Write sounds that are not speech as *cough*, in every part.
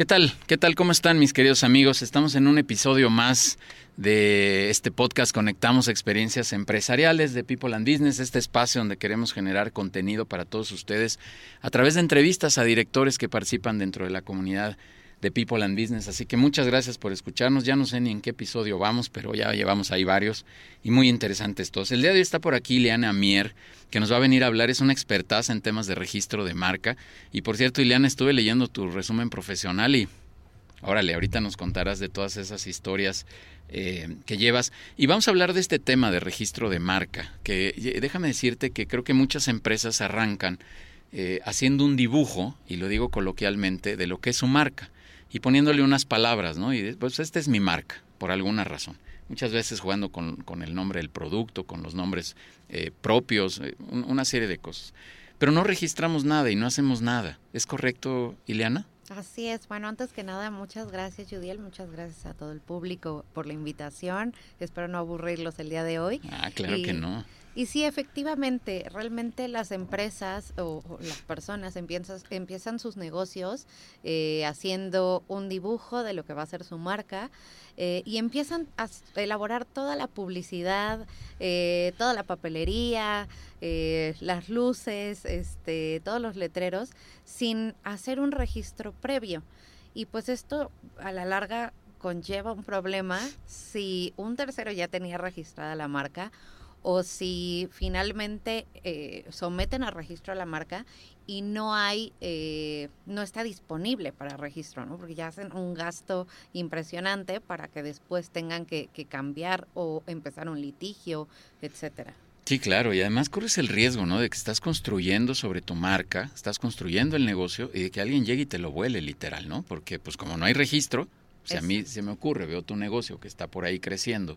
¿Qué tal? ¿Qué tal? ¿Cómo están mis queridos amigos? Estamos en un episodio más de este podcast Conectamos Experiencias Empresariales de People and Business, este espacio donde queremos generar contenido para todos ustedes a través de entrevistas a directores que participan dentro de la comunidad de People and Business. Así que muchas gracias por escucharnos. Ya no sé ni en qué episodio vamos, pero ya llevamos ahí varios y muy interesantes todos. El día de hoy está por aquí Ileana Mier, que nos va a venir a hablar. Es una expertaza en temas de registro de marca. Y por cierto, Ileana, estuve leyendo tu resumen profesional y órale, ahorita nos contarás de todas esas historias eh, que llevas. Y vamos a hablar de este tema de registro de marca, que déjame decirte que creo que muchas empresas arrancan eh, haciendo un dibujo, y lo digo coloquialmente, de lo que es su marca y poniéndole unas palabras, ¿no? Y pues esta es mi marca, por alguna razón. Muchas veces jugando con, con el nombre del producto, con los nombres eh, propios, eh, una serie de cosas. Pero no registramos nada y no hacemos nada. ¿Es correcto, Ileana? Así es. Bueno, antes que nada, muchas gracias, Judiel. Muchas gracias a todo el público por la invitación. Espero no aburrirlos el día de hoy. Ah, claro que no. Y sí, efectivamente, realmente las empresas o, las personas empiezan, empiezan sus negocios eh, haciendo un dibujo de lo que va a ser su marca eh, y empiezan a elaborar toda la publicidad, eh, toda la papelería, las luces, este, todos los letreros, sin hacer un registro previo. Y pues esto a la larga conlleva un problema si un tercero ya tenía registrada la marca o si finalmente eh, someten a registro a la marca y no hay, eh, no está disponible para registro, ¿no? Porque ya hacen un gasto impresionante para que después tengan que, cambiar o empezar un litigio, etcétera. Sí, claro, y además corres el riesgo, ¿no? De que estás construyendo sobre tu marca, estás construyendo el negocio y de que alguien llegue y te lo vuele, literal, ¿no? Porque pues como no hay registro, si a mí se me ocurre, veo tu negocio que está por ahí creciendo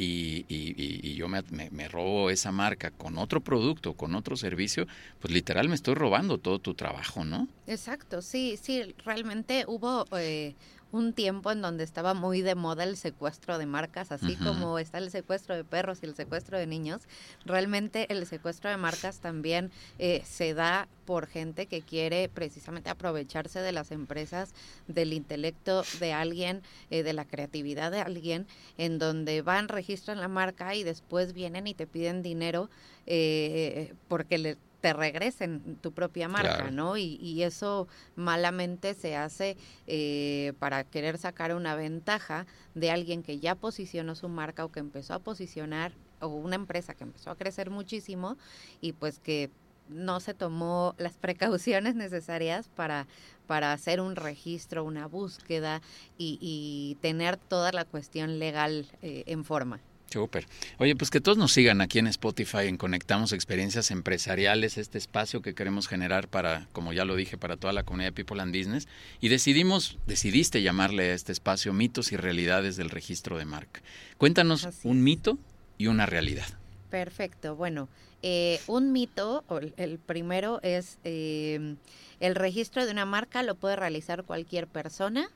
y, y, yo me, me, robo esa marca con otro producto, con otro servicio, pues literal me estoy robando todo tu trabajo, ¿no? Exacto, sí, sí, realmente hubo eh, un tiempo en donde estaba muy de moda el secuestro de marcas, así como está el secuestro de perros y el secuestro de niños. Realmente el secuestro de marcas también eh, se da por gente que quiere precisamente aprovecharse de las empresas, del intelecto de alguien, eh, de la creatividad de alguien, en donde van, registran la marca y después vienen y te piden dinero eh, porque le te regresen tu propia marca, ¿no? Y, eso malamente se hace eh, para querer sacar una ventaja de alguien que ya posicionó su marca o que empezó a posicionar, o una empresa que empezó a crecer muchísimo y pues que no se tomó las precauciones necesarias para, para hacer un registro, una búsqueda y, tener toda la cuestión legal eh, en forma. Súper. Oye, pues que todos nos sigan aquí en Spotify en Conectamos Experiencias Empresariales, este espacio que queremos generar para, como ya lo dije, para toda la comunidad de People and Business. Y decidimos, decidiste llamarle a este espacio Mitos y Realidades del Registro de Marca. Cuéntanos un mito y una realidad. Perfecto. Bueno, eh, un mito, el primero es eh, el registro de una marca lo puede realizar cualquier persona.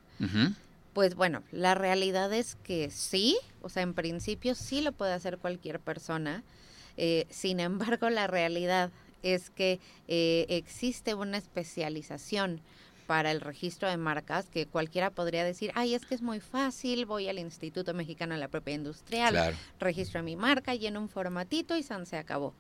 Pues bueno, la realidad es que sí, o sea, en principio sí lo puede hacer cualquier persona. Eh, sin *laughs* embargo, la realidad es que eh, existe una especialización para el registro de marcas que cualquiera podría decir, ay, es que es muy fácil, voy al Instituto Mexicano de la Propiedad Industrial, registro mi marca, lleno un formatito y se acabó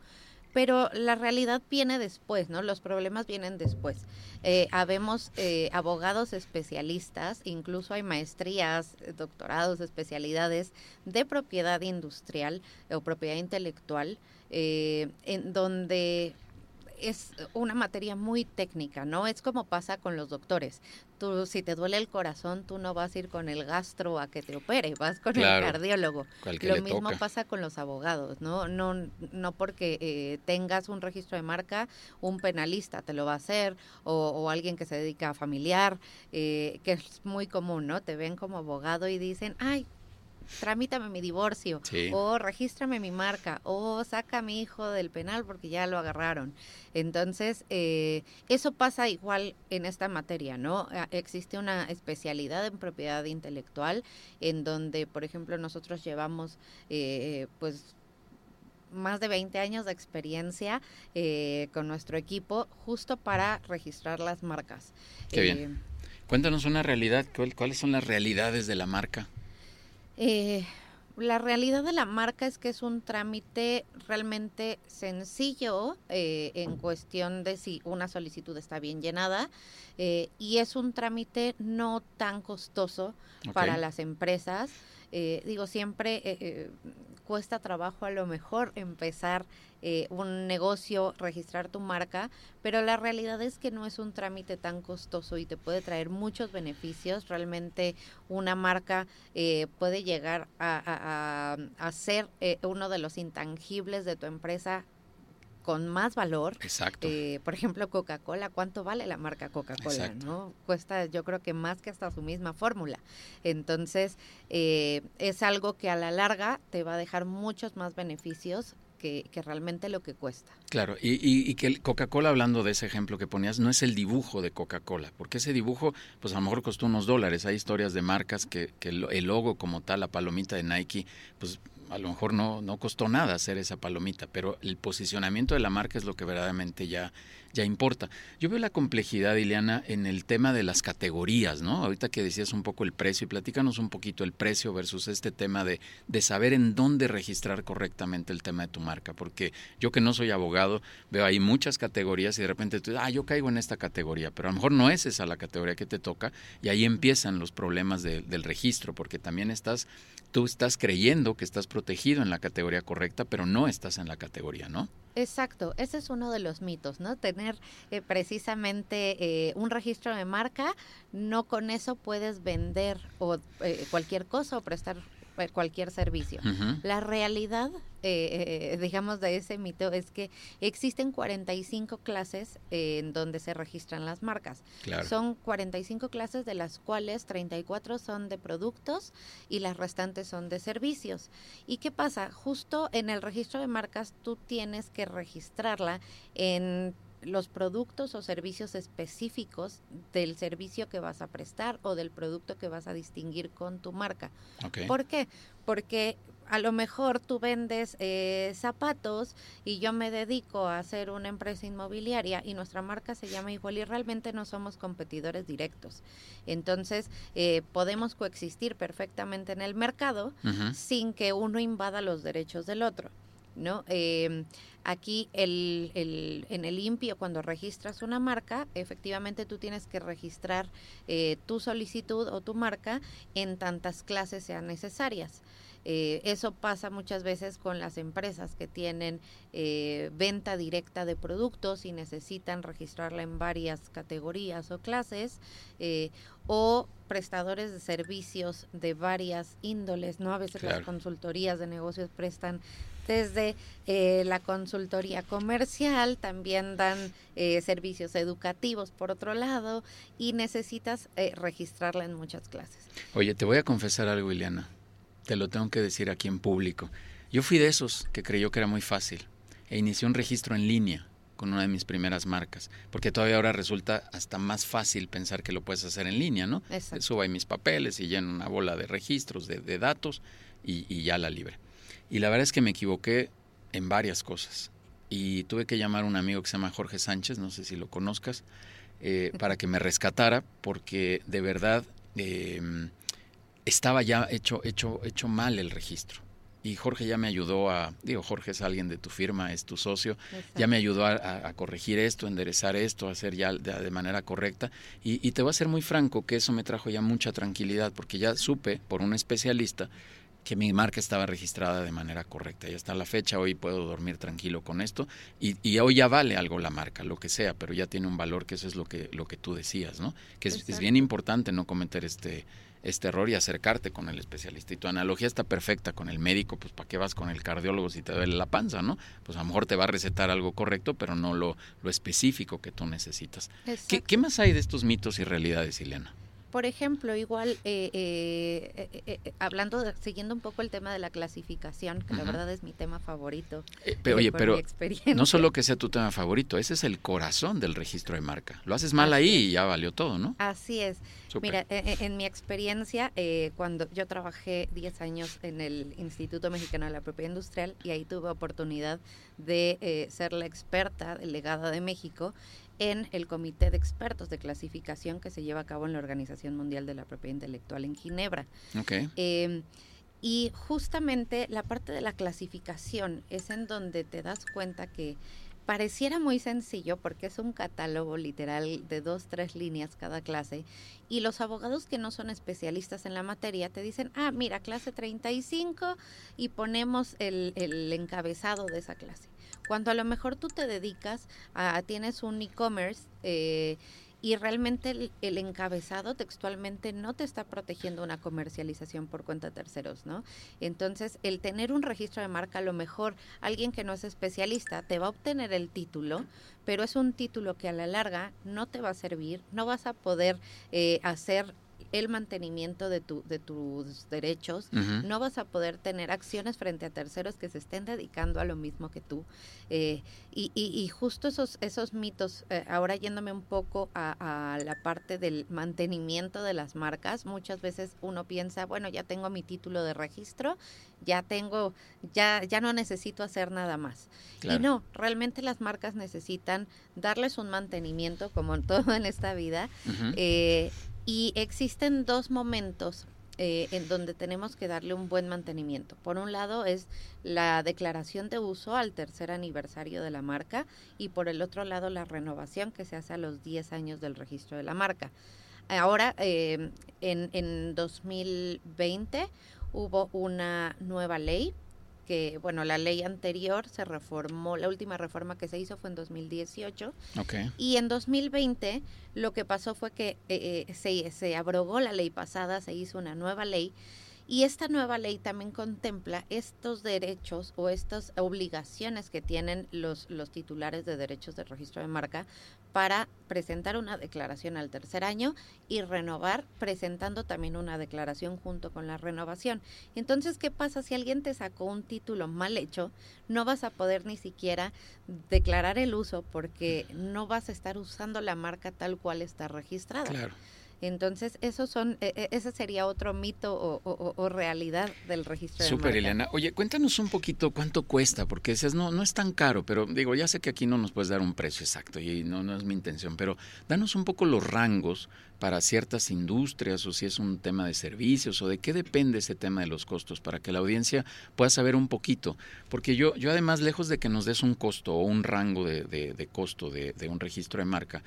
pero la realidad viene después, ¿no? Los problemas vienen después. Eh, habemos eh, abogados especialistas, incluso hay maestrías, doctorados, especialidades de propiedad industrial o propiedad intelectual, eh, en donde es una materia muy técnica, ¿no? Es como pasa con los doctores. Tú, si te duele el corazón, tú no vas a ir con el gastro a que te opere, vas con el cardiólogo. Lo mismo pasa con los abogados, ¿no? No, no porque eh, tengas un registro de marca, un penalista te lo va a hacer, o, alguien que se dedica a familiar, eh, que es muy común, ¿no? Te ven como abogado y dicen, ay, tramítame mi divorcio, o regístrame mi marca, o saca a mi hijo del penal porque ya lo agarraron. Entonces, eh, eso pasa igual en esta materia, ¿no? Existe una especialidad en propiedad intelectual en donde, por ejemplo, nosotros llevamos, eh, pues, más de 20 años de experiencia eh, con nuestro equipo justo para registrar las marcas. Qué bien. Cuéntanos una realidad, ¿cuáles son las realidades de la marca? Eh, la realidad de la marca es que es un trámite realmente sencillo eh, en cuestión de si una solicitud está bien llenada eh, y es un trámite no tan costoso para las empresas. Eh, digo, siempre eh, eh, cuesta trabajo a lo mejor empezar un negocio, registrar tu marca, pero la realidad es que no es un trámite tan costoso y te puede traer muchos beneficios. Realmente una marca puede llegar a, a ser uno de los intangibles de tu empresa con más valor. Exacto. Eh, por ejemplo, Coca-Cola, ¿cuánto vale la marca Coca-Cola? ¿no? Cuesta, yo creo que más que hasta su misma fórmula. Entonces, eh, es algo que a la larga te va a dejar muchos más beneficios que, realmente lo que cuesta. Claro, y, y, que Coca-Cola, hablando de ese ejemplo que ponías, no es el dibujo de Coca-Cola, porque ese dibujo, pues a lo mejor costó unos dólares. Hay historias de marcas que, que el logo como tal, la palomita de Nike, pues a lo mejor no, no costó nada hacer esa palomita, pero el posicionamiento de la marca es lo que verdaderamente ya, ya importa. Yo veo la complejidad, Ileana, en el tema de las categorías, ¿no? Ahorita que decías un poco el precio, y platícanos un poquito el precio versus este tema de, de saber en dónde registrar correctamente el tema de tu marca, porque yo que no soy abogado, veo ahí muchas categorías y de repente tú, ah, yo caigo en esta categoría, pero a lo mejor no es esa la categoría que te toca y ahí empiezan los problemas del registro, porque también estás tú estás creyendo que estás protegido en la categoría correcta, pero no estás en la categoría, ¿no? Exacto, ese es uno de los mitos, ¿no? Tener eh, precisamente eh, un registro de marca, no con eso puedes vender o eh, cualquier cosa o prestar eh, cualquier servicio. La realidad, eh, eh, digamos, de ese mito es que existen 45 clases en donde se registran las marcas. Son 45 clases de las cuales 34 son de productos y las restantes son de servicios. ¿Y qué pasa? Justo en el registro de marcas tú tienes que registrarla en los productos o servicios específicos del servicio que vas a prestar o del producto que vas a distinguir con tu marca. ¿Por qué? Porque a lo mejor tú vendes eh, zapatos y yo me dedico a hacer una empresa inmobiliaria y nuestra marca se llama igual y realmente no somos competidores directos. Entonces, eh, podemos coexistir perfectamente en el mercado sin que uno invada los derechos del otro. ¿no? Eh, aquí el, el, en el limpio, cuando registras una marca, efectivamente tú tienes que registrar eh, tu solicitud o tu marca en tantas clases sean necesarias. Eh, eso pasa muchas veces con las empresas que tienen eh, venta directa de productos y necesitan registrarla en varias categorías o clases eh, o prestadores de servicios de varias índoles, ¿no? A veces las consultorías de negocios prestan desde la consultoría comercial, también dan servicios educativos por otro lado y necesitas registrarla en muchas clases. Oye, te voy a confesar algo, Ileana te lo tengo que decir aquí en público. Yo fui de esos que creyó que era muy fácil e inicié un registro en línea con una de mis primeras marcas, porque todavía ahora resulta hasta más fácil pensar que lo puedes hacer en línea, ¿no? Subo ahí mis papeles y lleno una bola de registros, de, datos y, ya la libre. Y la verdad es que me equivoqué en varias cosas y tuve que llamar a un amigo que se llama Jorge Sánchez, no sé si lo conozcas, eh, para que me rescatara, porque de verdad... Eh, estaba ya hecho, hecho, hecho mal el registro. Y Jorge ya me ayudó a, digo, Jorge es alguien de tu firma, es tu socio, ya me ayudó a, corregir esto, a enderezar esto, a hacer ya de, manera correcta. Y, y, te voy a ser muy franco que eso me trajo ya mucha tranquilidad, porque ya supe por un especialista que mi marca estaba registrada de manera correcta. Ya está la fecha, hoy puedo dormir tranquilo con esto. Y, y, hoy ya vale algo la marca, lo que sea, pero ya tiene un valor que eso es lo que, lo que tú decías, ¿no? Que es, es bien importante no cometer este este error y acercarte con el especialista. Y tu analogía está perfecta con el médico, pues ¿para qué vas con el cardiólogo si te duele la panza, no? Pues a lo mejor te va a recetar algo correcto, pero no lo, lo específico que tú necesitas. ¿Qué, ¿Qué, más hay de estos mitos y realidades, Ileana? Por ejemplo, igual, eh, eh, eh, hablando, siguiendo un poco el tema de la clasificación, que la verdad es mi tema favorito. pero, oye, pero no solo que sea tu tema favorito, ese es el corazón del registro de marca. Lo haces mal ahí y ya valió todo, ¿no? Así es. Mira, en, mi experiencia, cuando yo trabajé 10 años en el Instituto Mexicano de la Propiedad Industrial y ahí tuve oportunidad de ser la experta delegada de México en el Comité de Expertos de Clasificación que se lleva a cabo en la Organización Mundial de la Propiedad Intelectual en Ginebra. Okay. Em, y justamente la parte de la clasificación es en donde te das cuenta que pareciera muy sencillo porque es un catálogo literal de dos, tres líneas cada clase y los abogados que no son especialistas en la materia te dicen, ah, mira, clase 35 y ponemos el, el encabezado de esa clase. Cuando a lo mejor tú te dedicas a, tienes un e-commerce eh, y realmente el, encabezado textualmente no te está protegiendo una comercialización por cuenta de terceros, ¿no? Entonces, el tener un registro de marca, a lo mejor alguien que no es especialista te va a obtener el título, pero es un título que a la larga no te va a servir, no vas a poder eh, hacer el mantenimiento de, tu, de tus derechos, no vas a poder tener acciones frente a terceros que se estén dedicando a lo mismo que tú. Eh, y, y, justo esos, esos mitos, eh, ahora yéndome un poco a, la parte del mantenimiento de las marcas, muchas veces uno piensa, bueno, ya tengo mi título de registro, ya tengo, ya, ya no necesito hacer nada más. Y no, realmente las marcas necesitan darles un mantenimiento, como en *laughs* todo en esta vida, y existen dos momentos eh, en donde tenemos que darle un buen mantenimiento. Por un lado es la declaración de uso al tercer aniversario de la marca y por el otro lado la renovación que se hace a los 10 años del registro de la marca. Ahora, eh, en, en 2020 hubo una nueva ley que, bueno, la ley anterior se reformó, la última reforma que se hizo fue en 2018. Y en 2020 lo que pasó fue que eh, eh, se, se abrogó la ley pasada, se hizo una nueva ley y esta nueva ley también contempla estos derechos o estas obligaciones que tienen los, los titulares de derechos de registro de marca para presentar una declaración al tercer año y renovar presentando también una declaración junto con la renovación. Entonces, ¿qué pasa si alguien te sacó un título mal hecho? No vas a poder ni siquiera declarar el uso porque no vas a estar usando la marca tal cual está registrada. Claro. Entonces, esos son, e, e, ese sería otro mito o, realidad del registro Súper, Elena. Oye, cuéntanos un poquito cuánto cuesta, porque dices, no, no es tan caro, pero digo, ya sé que aquí no nos puedes dar un precio exacto y no, no es mi intención, pero danos un poco los rangos para ciertas industrias o si es un tema de servicios o de qué depende ese tema de los costos para que la audiencia pueda saber un poquito. Porque yo, yo además, lejos de que nos des un costo o un rango de, de costo de, de un registro de marca,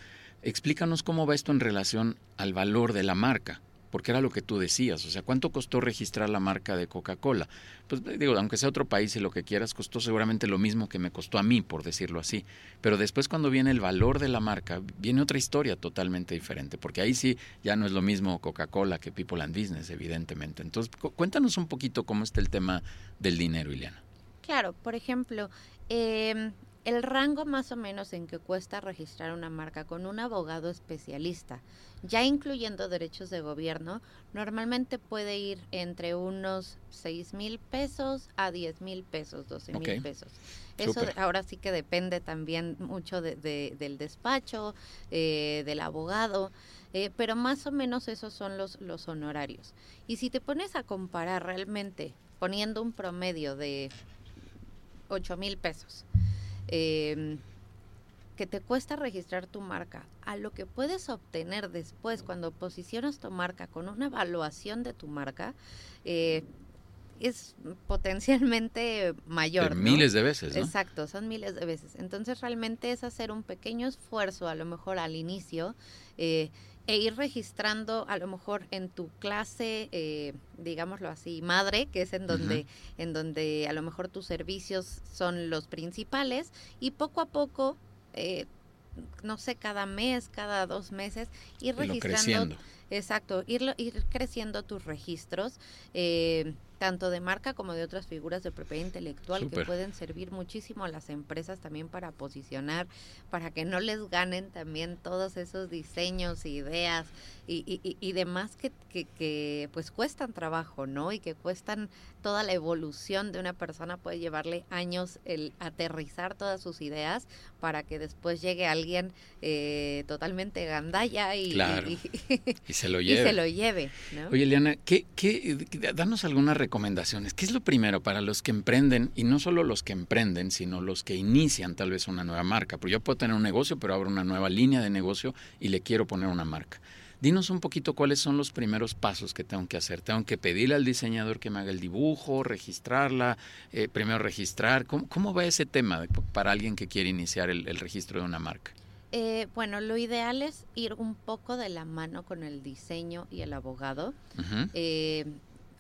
Explícanos cómo va esto en relación al valor de la marca, porque era lo que tú decías, o sea, ¿cuánto costó registrar la marca de Coca-Cola? Pues digo, aunque sea otro país y lo que quieras, costó seguramente lo mismo que me costó a mí, por decirlo así. Pero después cuando viene el valor de la marca, viene otra historia totalmente diferente, porque ahí sí ya no es lo mismo Coca-Cola que People and Business, evidentemente. Entonces, cuéntanos un poquito cómo está el tema del dinero, Ileana. Claro, por ejemplo, eh, el rango más o menos en que cuesta registrar una marca con un abogado especialista, ya incluyendo derechos de gobierno, normalmente puede ir entre unos 6 mil pesos a 10 mil pesos, 12 mil pesos. Eso ahora sí que depende también mucho del despacho, eh, del abogado, eh, pero más o menos esos son los, los honorarios. Y si te pones a comparar realmente, poniendo un promedio de 8 mil pesos, eh, que te cuesta registrar tu marca a lo que puedes obtener después cuando posicionas tu marca con una evaluación de tu marca, eh, es potencialmente mayor. Miles de veces. ¿no? Exacto, son miles de veces. Entonces realmente es hacer un pequeño esfuerzo, a lo mejor al inicio, eh, e ir registrando a lo mejor en tu clase, eh, digámoslo así, madre, que es en donde, en donde a lo mejor tus servicios son los principales, y poco a poco, eh, no sé, cada mes, cada dos meses, ir registrando. Exacto, ir, ir creciendo tus registros. Eh, tanto de marca como de otras figuras de propiedad intelectual que pueden servir muchísimo a las empresas también para posicionar, para que no les ganen también todos esos diseños, ideas y, y, y demás que, que, que, pues cuestan trabajo, ¿no? Y que cuestan toda la evolución de una persona, puede llevarle años el aterrizar todas sus ideas para que después llegue alguien eh, totalmente gandalla y, *laughs* y, se lo lleve. Y se lo lleve Oye, Eliana, ¿qué, qué, danos algunas recomendaciones. ¿Qué es lo primero para los que emprenden, y no solo los que emprenden, sino los que inician tal vez una nueva marca? Porque yo puedo tener un negocio, pero abro una nueva línea de negocio y le quiero poner una marca. Dinos un poquito cuáles son los primeros pasos que tengo que hacer. Tengo que pedirle al diseñador que me haga el dibujo, registrarla, eh, primero registrar. ¿Cómo, va ese tema para alguien que quiere iniciar el, registro de una marca? Eh, bueno, lo ideal es ir un poco de la mano con el diseño y el abogado. Eh,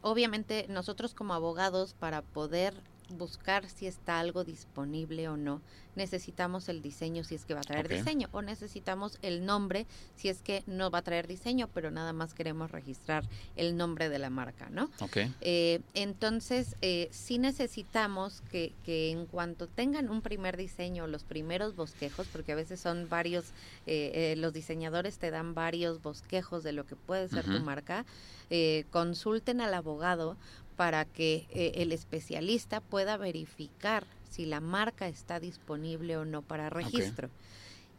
obviamente nosotros como abogados para poder buscar si está algo disponible o no, necesitamos el diseño si es que va a traer diseño o necesitamos el nombre si es que no va a traer diseño, pero nada más queremos registrar el nombre de la marca, ¿no? Okay. Eh, entonces, eh, sí necesitamos que, que, en cuanto tengan un primer diseño, los primeros bosquejos, porque a veces son varios, eh, los diseñadores te dan varios bosquejos de lo que puede ser tu marca, consulten al abogado para que eh, el especialista pueda verificar si la marca está disponible o no para registro.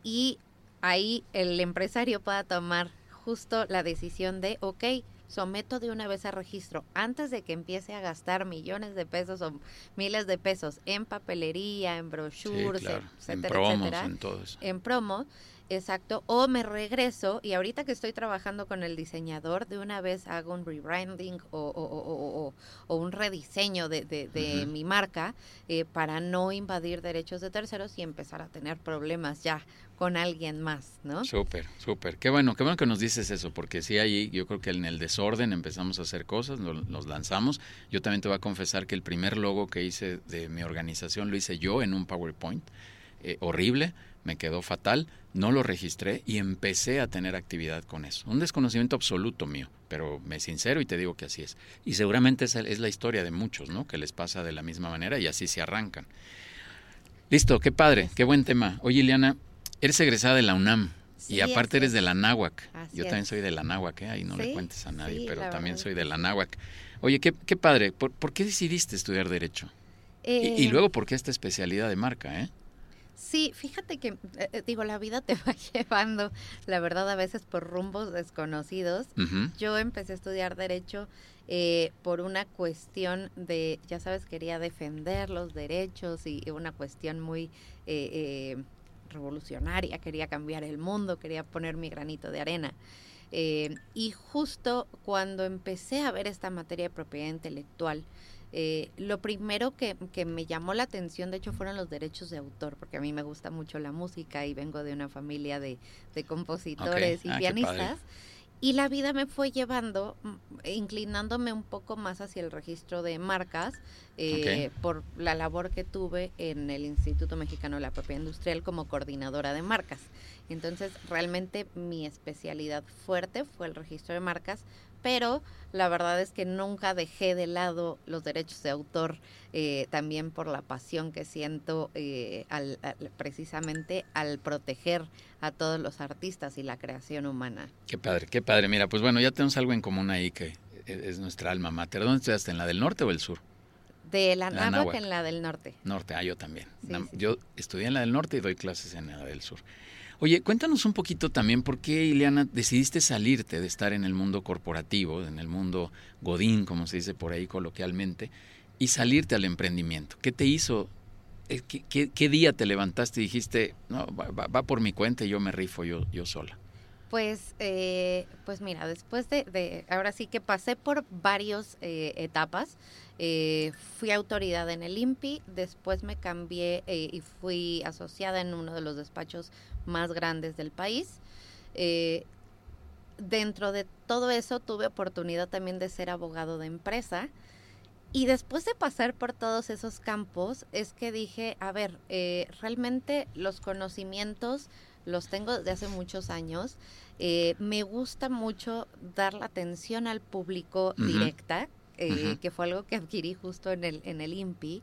Y ahí el empresario pueda tomar justo la decisión de, ok, someto de una vez a registro. Antes de que empiece a gastar millones de pesos o miles de pesos en papelería, en brochures, etcétera, en En, todo en promo Exacto, o me regreso y ahorita que estoy trabajando con el diseñador, de una vez hago un rebranding o, o, o, un rediseño de, de, mi marca eh, para no invadir derechos de terceros y empezar a tener problemas ya con alguien más, ¿no? Súper, súper. Qué bueno, qué bueno que nos dices eso, porque sí, ahí yo creo que en el desorden empezamos a hacer cosas, nos lanzamos. Yo también te voy a confesar que el primer logo que hice de mi organización lo hice yo en un PowerPoint. Eh, horrible, me quedó fatal, no lo registré y empecé a tener actividad con eso. Un desconocimiento absoluto mío, pero me sincero y te digo que así es. Y seguramente esa es la historia de muchos, ¿no? Que les pasa de la misma manera y así se arrancan. Listo, qué padre, qué buen tema. Oye, Ileana, eres egresada de la UNAM. y aparte eres de la Náhuac. Yo también soy de la Náhuac, ¿eh? ahí no le cuentes a nadie, pero también soy de la Náhuac. Oye, qué, qué padre. ¿Por, qué decidiste estudiar Derecho? y, y, eh, luego, ¿por qué esta especialidad de marca? ¿eh? Sí, fíjate que, eh, eh, digo, la vida te *laughs* va llevando, la verdad, a veces por rumbos desconocidos. Yo empecé a estudiar derecho eh, por una cuestión de, ya sabes, quería defender los derechos y una cuestión muy revolucionaria, quería cambiar el mundo, quería poner mi granito de arena. y justo cuando empecé a ver esta materia de propiedad intelectual, eh, lo primero que, que, me llamó la atención, de hecho, fueron los derechos de autor, porque a mí me gusta mucho la música y vengo de una familia de, de compositores y ah, pianistas. Y la vida me fue llevando, mm, inclinándome un poco más hacia el registro de marcas eh, por la labor que tuve en el Instituto Mexicano de la Propiedad Industrial como coordinadora de marcas. Entonces, realmente mi especialidad fuerte fue el registro de marcas, pero la verdad es que nunca dejé de lado los derechos de autor, eh, también por la pasión que siento eh, al, precisamente al proteger a todos los artistas y la creación humana. Qué padre, qué padre. Mira, pues bueno, ya tenemos algo en común ahí que es nuestra alma mater. ¿Dónde estudiaste? ¿En la del norte o el sur? De la, la en la del norte. Norte, ah, yo también. Yo estudié en la del norte y doy clases en la del sur. Oye, cuéntanos un poquito también por qué, Ileana, decidiste salirte de estar en el mundo corporativo, en el mundo godín, como se dice por ahí coloquialmente, y salirte al emprendimiento. ¿Qué te hizo? Eh, ¿Qué, día te levantaste y dijiste, no, va, por mi cuenta y yo me rifo yo sola? Pues, eh, pues mira, después de, ahora sí que pasé por varias eh, etapas. Eh, fui autoridad en el INPI, después me cambié eh, y fui asociada en uno de los despachos más grandes del país. Eh, dentro de todo eso tuve oportunidad también de ser abogado de empresa. Y después de pasar por todos esos campos, es que dije, a ver, realmente los conocimientos los tengo desde hace muchos años. me gusta mucho dar la atención al público directa, eh, que fue algo que adquirí justo en el, en el INPI.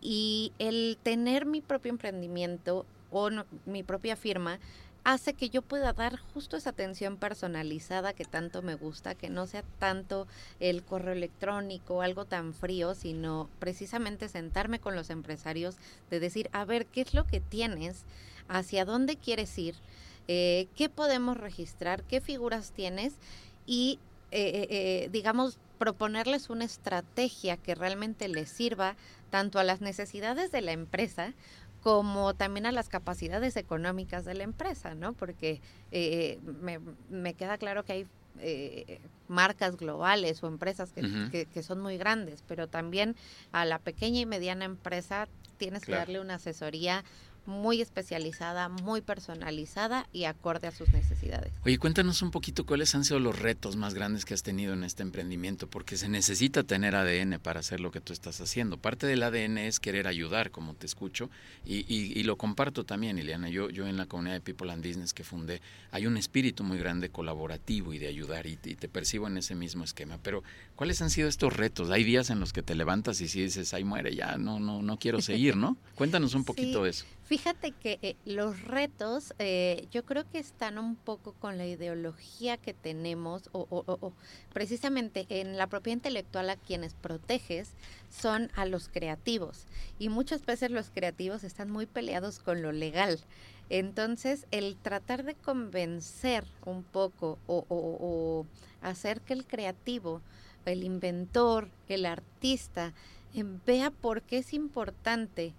Y el tener mi propio emprendimiento o mi propia firma hace que yo pueda dar justo esa atención personalizada que tanto me gusta, que no sea tanto el correo electrónico, algo tan frío, sino precisamente sentarme con los empresarios de decir, a ver, ¿qué es lo que tienes? ¿Hacia dónde quieres ir? Eh, ¿Qué podemos registrar? ¿Qué figuras tienes? Y, eh, eh, digamos, proponerles una estrategia que realmente les sirva tanto a las necesidades de la empresa como también a las capacidades económicas de la empresa, ¿no? Porque me, queda claro que hay eh, marcas globales o empresas que, que, son muy grandes, pero también a la pequeña y mediana empresa tienes que darle una asesoría muy especializada, muy personalizada y acorde a sus necesidades. Oye, cuéntanos un poquito cuáles han sido los retos más grandes que has tenido en este emprendimiento, porque se necesita tener ADN para hacer lo que tú estás haciendo. Parte del ADN es querer ayudar, como te escucho, y, lo comparto también, Ileana. Yo, yo en la comunidad de People and Business que fundé, hay un espíritu muy grande colaborativo y de ayudar, y, te percibo en ese mismo esquema. Pero, ¿cuáles han sido estos retos? Hay días en los que te levantas y si dices, ay, muere, ya, no, no, no quiero seguir, ¿no? *laughs* Cuéntanos un poquito de eso. Fíjate que eh, los retos eh, yo creo que están un poco con la ideología que tenemos o, precisamente en la propiedad intelectual a quienes proteges son a los creativos y muchas veces los creativos están muy peleados con lo legal. Entonces el tratar de convencer un poco o hacer que el creativo, el inventor, el artista, eh, vea por qué es importante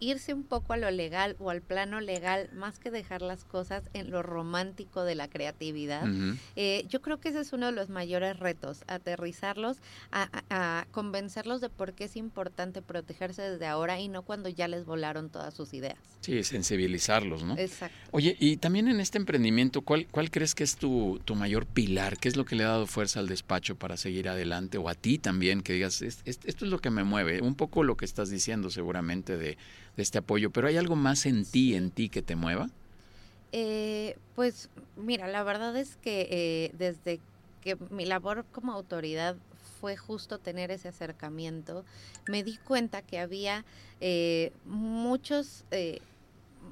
irse un poco a lo legal o al plano legal más que dejar las cosas en lo romántico de la creatividad. Eh, yo creo que ese es uno de los mayores retos, aterrizarlos, a, convencerlos de por qué es importante protegerse desde ahora y no cuando ya les volaron todas sus ideas. Sí, sensibilizarlos, ¿no? Exacto. Oye, y también en este emprendimiento, ¿cuál, cuál crees que es tu, tu mayor pilar? ¿Qué es lo que le ha dado fuerza al despacho para seguir adelante? O a ti también, que digas, esto es lo que me mueve, un poco lo que estás diciendo seguramente de de este apoyo, pero ¿hay algo más en ti, en ti que te mueva? Eh, pues mira, la verdad es que eh, desde que mi labor como autoridad fue justo tener ese acercamiento, me di cuenta que había eh, muchos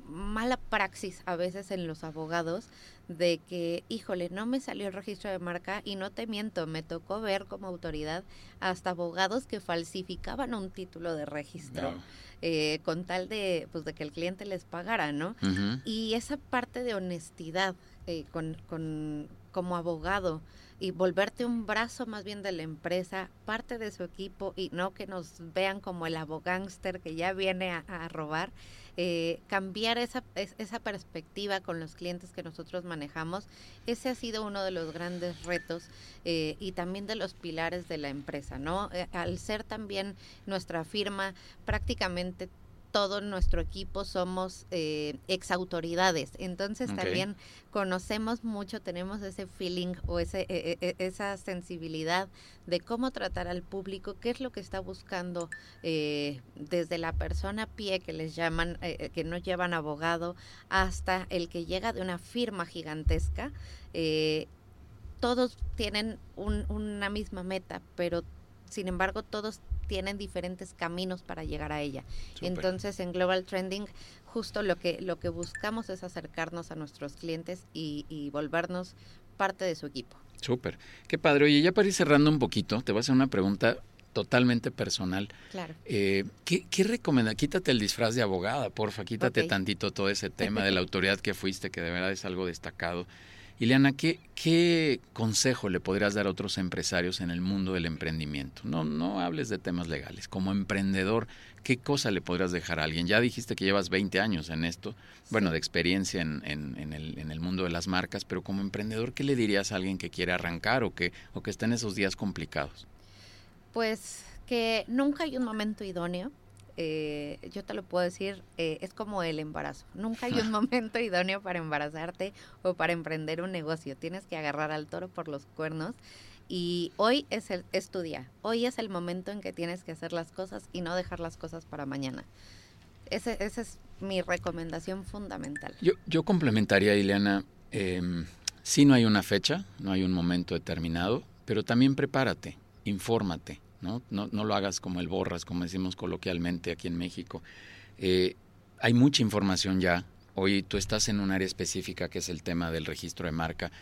mala praxis a veces en los abogados de que, híjole, no me salió el registro de marca y no te miento, me tocó ver como autoridad hasta abogados que falsificaban un título de registro. Eh, con tal de, pues, de que el cliente les pagara, ¿no? Y esa parte de honestidad eh, con, con, como abogado y volverte un brazo más bien de la empresa, parte de su equipo y no que nos vean como el abogánster que ya viene a robar, eh, cambiar esa, esa perspectiva con los clientes que nosotros manejamos, ese ha sido uno de los grandes retos eh, y también de los pilares de la empresa, ¿no? Eh, al ser también nuestra firma prácticamente todo nuestro equipo somos eh, ex autoridades, entonces también conocemos mucho, tenemos ese feeling o ese, e, e, e, esa sensibilidad de cómo tratar al público, qué es lo que está buscando eh, desde la persona a pie que les llaman, eh, eh, que no llevan abogado, hasta el que llega de una firma gigantesca. todos tienen una misma meta, pero sin embargo todos tienen diferentes caminos para llegar a ella. Entonces en Global Trending justo lo que, lo que buscamos es acercarnos a nuestros clientes y, volvernos parte de su equipo. Súper. Qué padre. Oye, ya para ir cerrando un poquito, te voy a hacer una pregunta totalmente personal. Claro. Eh, ¿Qué, qué recomienda? Quítate el disfraz de abogada, porfa, quítate tantito todo ese tema de la autoridad que fuiste, que de verdad es algo destacado. Ileana, ¿qué, ¿qué consejo le podrías dar a otros empresarios en el mundo del emprendimiento? No, no hables de temas legales. Como emprendedor, ¿qué cosa le podrías dejar a alguien? Ya dijiste que llevas 20 años en esto, bueno, de experiencia en, en, el, en el mundo de las marcas, pero como emprendedor, ¿qué le dirías a alguien que quiere arrancar o que, o que está en esos días complicados? Pues que nunca hay un momento idóneo eh, yo te lo puedo decir, eh, es como el embarazo. Nunca hay un *laughs* momento idóneo para embarazarte o para emprender un negocio. Tienes que agarrar al toro por los cuernos. Y hoy es, el, es tu día. Hoy es el momento en que tienes que hacer las cosas y no dejar las cosas para mañana. esa es mi recomendación fundamental. Yo, yo complementaría, Ileana, eh, si no hay una fecha, no hay un momento determinado, pero también prepárate, infórmate, ¿no? No, no lo hagas como el borras, como decimos coloquialmente aquí en México. Eh, hay mucha información ya. Hoy tú estás en un área específica que es el tema del registro de marca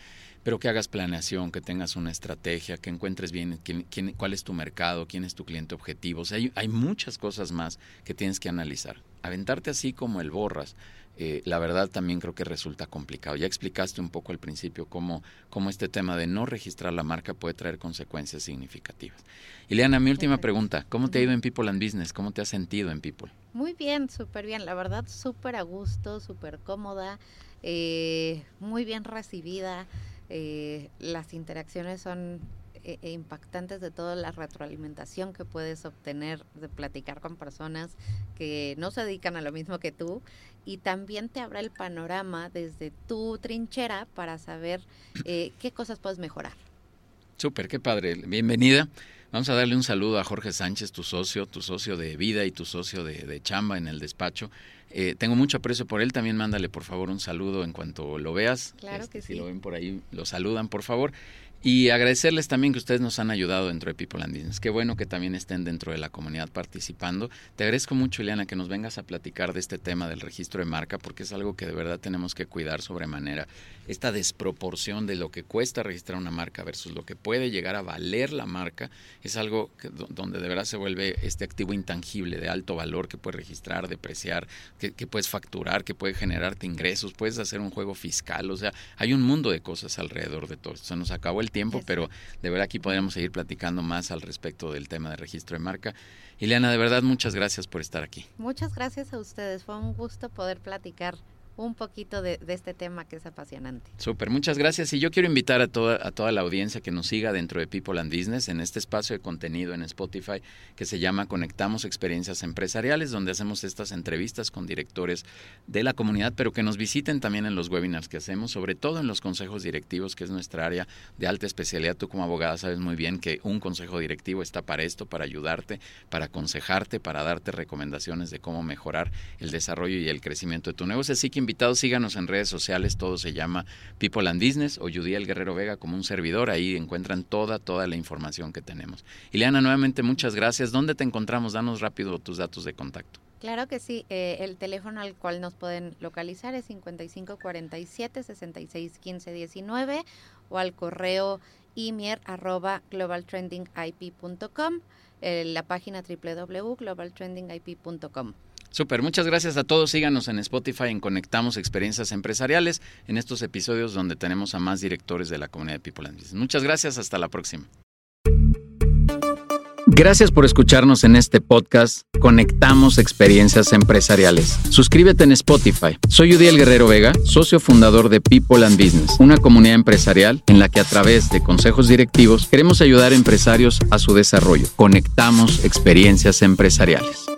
pero que hagas planeación, que tengas una estrategia, que encuentres bien quién, cuál es tu mercado, quién es tu cliente objetivo. O sea, hay, hay, muchas cosas más que tienes que analizar. Aventarte así como el borras, eh, la verdad también creo que resulta complicado. Ya explicaste un poco al principio cómo, cómo este tema de no registrar la marca puede traer consecuencias significativas. Ileana, mi última pregunta, ¿cómo te ha ido en People and Business? ¿Cómo te has sentido en People? Muy bien, súper bien. La verdad, súper a gusto, súper cómoda, eh, muy bien recibida. Eh, las interacciones son eh, eh, impactantes de toda la retroalimentación que puedes obtener de platicar con personas que no se dedican a lo mismo que tú y también te abre el panorama desde tu trinchera para saber qué cosas puedes mejorar. Súper, qué padre. Bienvenida. Vamos a darle un saludo a Jorge Sánchez, tu socio, tu socio de vida y tu socio de, chamba en el despacho. Eh, tengo mucho aprecio por él. También mándale, por favor, un saludo en cuanto lo veas. Claro este, que sí. Si lo ven por ahí, lo saludan, por favor. Y agradecerles también que ustedes nos han ayudado dentro de People and Business. Qué bueno que también estén dentro de la comunidad participando. Te agradezco mucho, Ileana, que nos vengas a platicar de este tema del registro de marca, porque es algo que de verdad tenemos que cuidar sobremanera. Esta desproporción de lo que cuesta registrar una marca versus lo que puede llegar a valer la marca es algo donde de verdad se vuelve este activo intangible de alto valor que puedes registrar, depreciar, que, que puedes facturar, que puede generarte ingresos, puedes hacer un juego fiscal. O sea, hay un mundo de cosas alrededor de todo. Se nos acabó el tiempo, pero de verdad aquí podríamos seguir platicando más al respecto del tema de registro de marca. Ileana, de verdad muchas gracias por estar aquí. Muchas gracias a ustedes, fue un gusto poder platicar un poquito de, este tema que es apasionante. Súper, muchas gracias. Y yo quiero invitar a toda, a toda la audiencia que nos siga dentro de People and Business en este espacio de contenido en Spotify que se llama Conectamos Experiencias Empresariales, donde hacemos estas entrevistas con directores de la comunidad, pero que nos visiten también en los webinars que hacemos, sobre todo en los consejos directivos, que es nuestra área de alta especialidad. Tú como abogada sabes muy bien que un consejo directivo está para esto, para ayudarte, para aconsejarte, para darte recomendaciones de cómo mejorar el desarrollo y el crecimiento de tu negocio. Así que invitados, síganos en redes sociales, todo se llama People and Business o Judiel Guerrero Vega como un servidor, ahí encuentran toda, toda la información que tenemos. Ileana, nuevamente muchas gracias. ¿Dónde te encontramos? Danos rápido tus datos de contacto. Claro que sí, eh, el teléfono al cual nos pueden localizar es 5547 661519 o al correo imier arroba globaltrendingip.com, eh, la página www.globaltrendingip.com. Super, muchas gracias a todos. Síganos en Spotify en Conectamos Experiencias Empresariales en estos episodios donde tenemos a más directores de la comunidad de People and Business. Muchas gracias, hasta la próxima. Gracias por escucharnos en este podcast Conectamos Experiencias Empresariales. Suscríbete en Spotify. Soy Udiel Guerrero Vega, socio fundador de People and Business, una comunidad empresarial en la que a través de consejos directivos queremos ayudar a empresarios a su desarrollo. Conectamos Experiencias Empresariales.